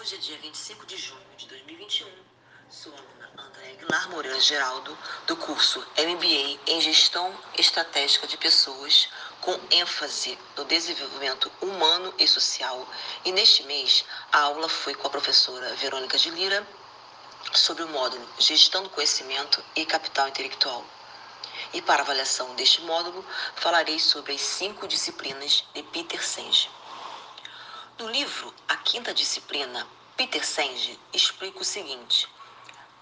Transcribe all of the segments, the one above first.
Hoje é dia 25 de junho de 2021. Sou aluna André Aguilar Moreira Geraldo, do curso MBA em Gestão Estratégica de Pessoas, com ênfase no desenvolvimento humano e social. E neste mês, a aula foi com a professora Verônica de Lira sobre o módulo Gestão do Conhecimento e Capital Intelectual. E para avaliação deste módulo, falarei sobre as cinco disciplinas de Peter Senge. No livro A Quinta Disciplina, Peter Senge explica o seguinte: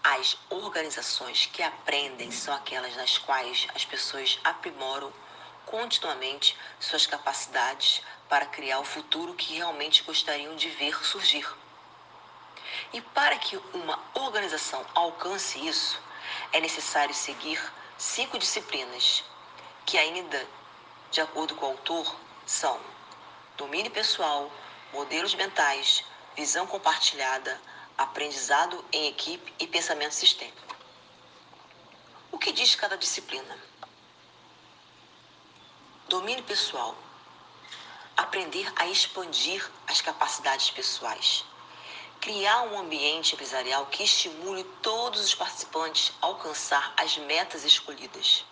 as organizações que aprendem são aquelas nas quais as pessoas aprimoram continuamente suas capacidades para criar o futuro que realmente gostariam de ver surgir. E para que uma organização alcance isso, é necessário seguir cinco disciplinas, que ainda, de acordo com o autor, são domínio pessoal, modelos mentais, visão compartilhada, aprendizado em equipe e pensamento sistêmico. O que diz cada disciplina? Domínio pessoal. Aprender a expandir as capacidades pessoais. Criar um ambiente empresarial que estimule todos os participantes a alcançar as metas escolhidas.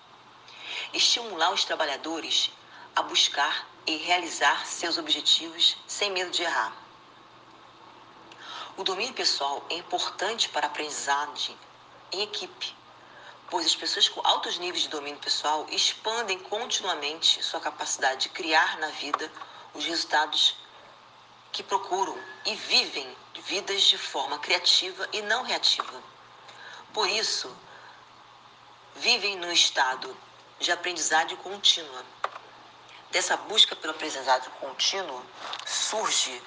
Estimular os trabalhadores a buscar e realizar seus objetivos sem medo de errar. O domínio pessoal é importante para a aprendizagem em equipe, pois as pessoas com altos níveis de domínio pessoal expandem continuamente sua capacidade de criar na vida os resultados que procuram e vivem vidas de forma criativa e não reativa. Por isso, vivem no estado de aprendizagem contínua dessa busca pelo aprendizado contínuo surge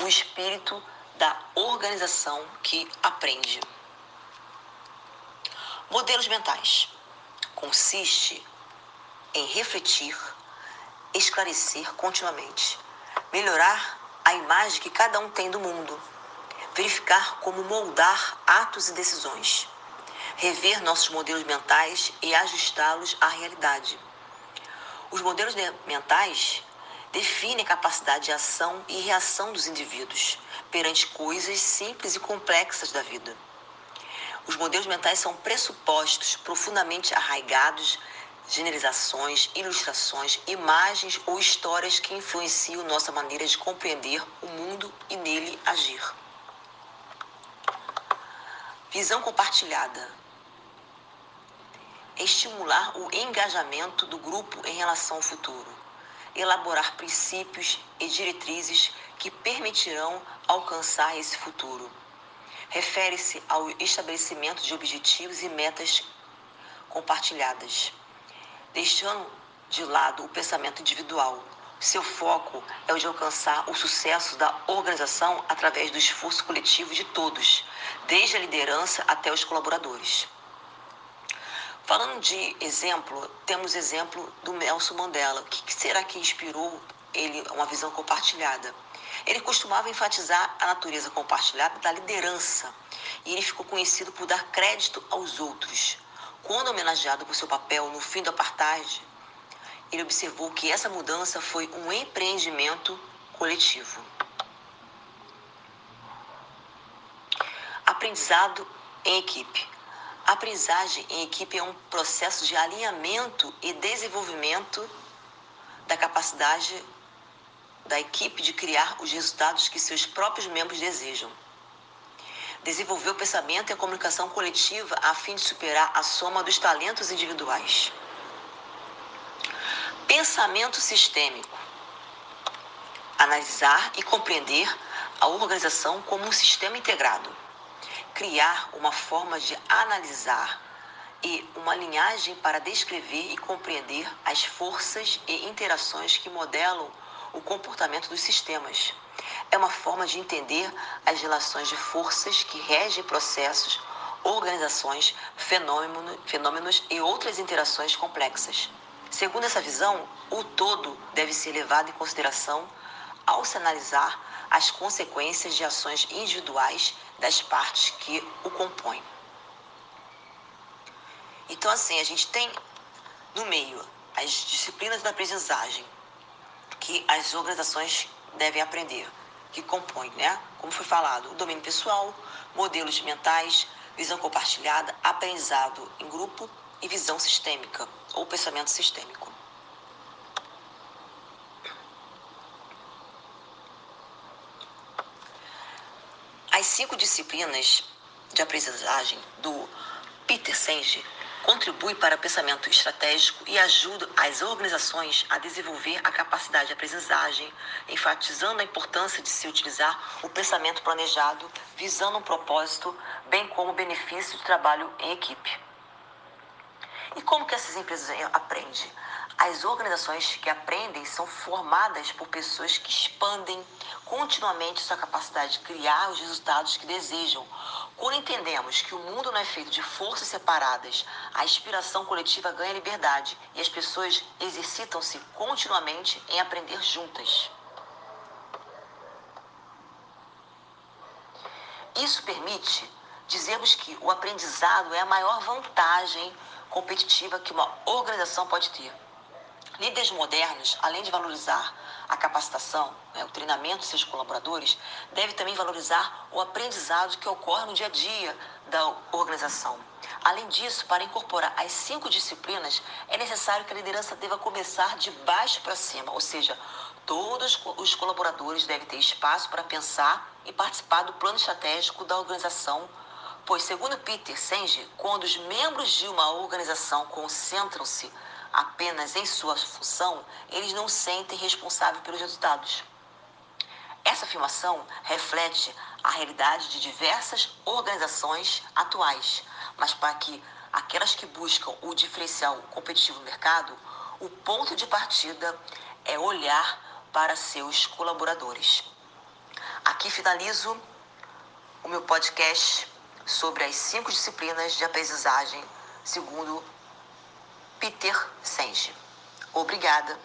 o espírito da organização que aprende. Modelos mentais consiste em refletir, esclarecer continuamente, melhorar a imagem que cada um tem do mundo, verificar como moldar atos e decisões, rever nossos modelos mentais e ajustá-los à realidade os modelos mentais definem a capacidade de ação e reação dos indivíduos perante coisas simples e complexas da vida. Os modelos mentais são pressupostos profundamente arraigados, generalizações, ilustrações, imagens ou histórias que influenciam nossa maneira de compreender o mundo e nele agir. Visão compartilhada estimular o engajamento do grupo em relação ao futuro, elaborar princípios e diretrizes que permitirão alcançar esse futuro. Refere-se ao estabelecimento de objetivos e metas compartilhadas, deixando de lado o pensamento individual. Seu foco é o de alcançar o sucesso da organização através do esforço coletivo de todos, desde a liderança até os colaboradores. Falando de exemplo, temos exemplo do Nelson Mandela. O que será que inspirou ele uma visão compartilhada? Ele costumava enfatizar a natureza compartilhada da liderança e ele ficou conhecido por dar crédito aos outros. Quando homenageado por seu papel no fim do apartheid, ele observou que essa mudança foi um empreendimento coletivo. Aprendizado em equipe. A aprendizagem em equipe é um processo de alinhamento e desenvolvimento da capacidade da equipe de criar os resultados que seus próprios membros desejam. Desenvolver o pensamento e a comunicação coletiva a fim de superar a soma dos talentos individuais. Pensamento sistêmico. Analisar e compreender a organização como um sistema integrado criar uma forma de analisar e uma linhagem para descrever e compreender as forças e interações que modelam o comportamento dos sistemas. É uma forma de entender as relações de forças que regem processos, organizações, fenômenos e outras interações complexas. Segundo essa visão, o todo deve ser levado em consideração ao se analisar as consequências de ações individuais das partes que o compõem. Então, assim, a gente tem no meio as disciplinas da aprendizagem que as organizações devem aprender. que compõem, né? Como foi falado, o domínio pessoal, modelos mentais, visão compartilhada, aprendizado em grupo e visão sistêmica ou pensamento sistêmico. As cinco disciplinas de aprendizagem do Peter Senge contribui para o pensamento estratégico e ajuda as organizações a desenvolver a capacidade de aprendizagem, enfatizando a importância de se utilizar o pensamento planejado, visando um propósito, bem como o benefício de trabalho em equipe. E como que essas empresas aprendem? As organizações que aprendem são formadas por pessoas que expandem continuamente sua capacidade de criar os resultados que desejam. Quando entendemos que o mundo não é feito de forças separadas, a inspiração coletiva ganha liberdade e as pessoas exercitam-se continuamente em aprender juntas. Isso permite dizermos que o aprendizado é a maior vantagem competitiva que uma organização pode ter. Líderes modernos, além de valorizar a capacitação, né, o treinamento de seus colaboradores, deve também valorizar o aprendizado que ocorre no dia a dia da organização. Além disso, para incorporar as cinco disciplinas, é necessário que a liderança deva começar de baixo para cima, ou seja, todos os colaboradores devem ter espaço para pensar e participar do plano estratégico da organização pois, segundo Peter Senge, quando os membros de uma organização concentram-se apenas em sua função, eles não sentem responsável pelos resultados. Essa afirmação reflete a realidade de diversas organizações atuais, mas para que aquelas que buscam o diferencial competitivo no mercado, o ponto de partida é olhar para seus colaboradores. Aqui finalizo o meu podcast sobre as cinco disciplinas de aprendizagem segundo Peter Senge. Obrigada